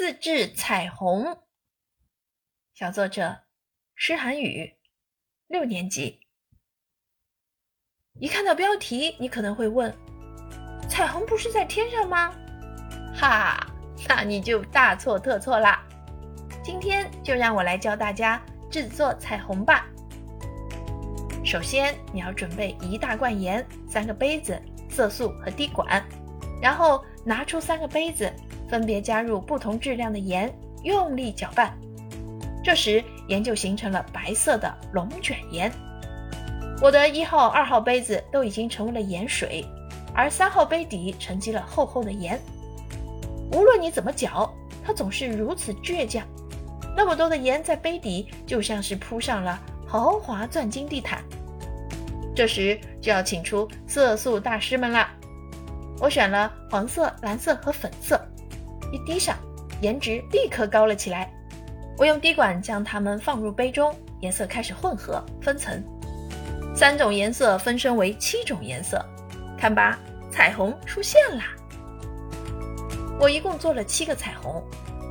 自制彩虹。小作者施涵宇，六年级。一看到标题，你可能会问：彩虹不是在天上吗？哈，那你就大错特错啦！今天就让我来教大家制作彩虹吧。首先，你要准备一大罐盐、三个杯子、色素和滴管，然后拿出三个杯子。分别加入不同质量的盐，用力搅拌。这时，盐就形成了白色的龙卷盐。我的一号、二号杯子都已经成为了盐水，而三号杯底沉积了厚厚的盐。无论你怎么搅，它总是如此倔强。那么多的盐在杯底，就像是铺上了豪华钻金地毯。这时就要请出色素大师们啦！我选了黄色、蓝色和粉色。一滴上，颜值立刻高了起来。我用滴管将它们放入杯中，颜色开始混合分层，三种颜色分身为七种颜色。看吧，彩虹出现啦！我一共做了七个彩虹。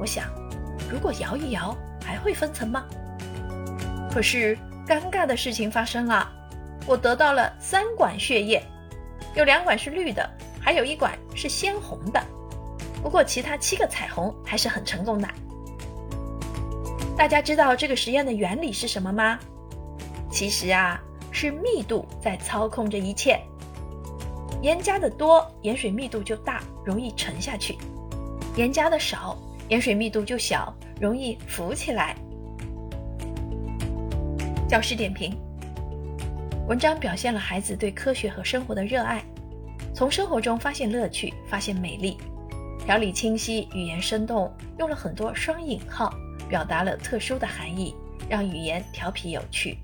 我想，如果摇一摇，还会分层吗？可是尴尬的事情发生了，我得到了三管血液，有两管是绿的，还有一管是鲜红的。不过，其他七个彩虹还是很成功的。大家知道这个实验的原理是什么吗？其实啊，是密度在操控着一切。盐加的多，盐水密度就大，容易沉下去；盐加的少，盐水密度就小，容易浮起来。教师点评：文章表现了孩子对科学和生活的热爱，从生活中发现乐趣，发现美丽。条理清晰，语言生动，用了很多双引号，表达了特殊的含义，让语言调皮有趣。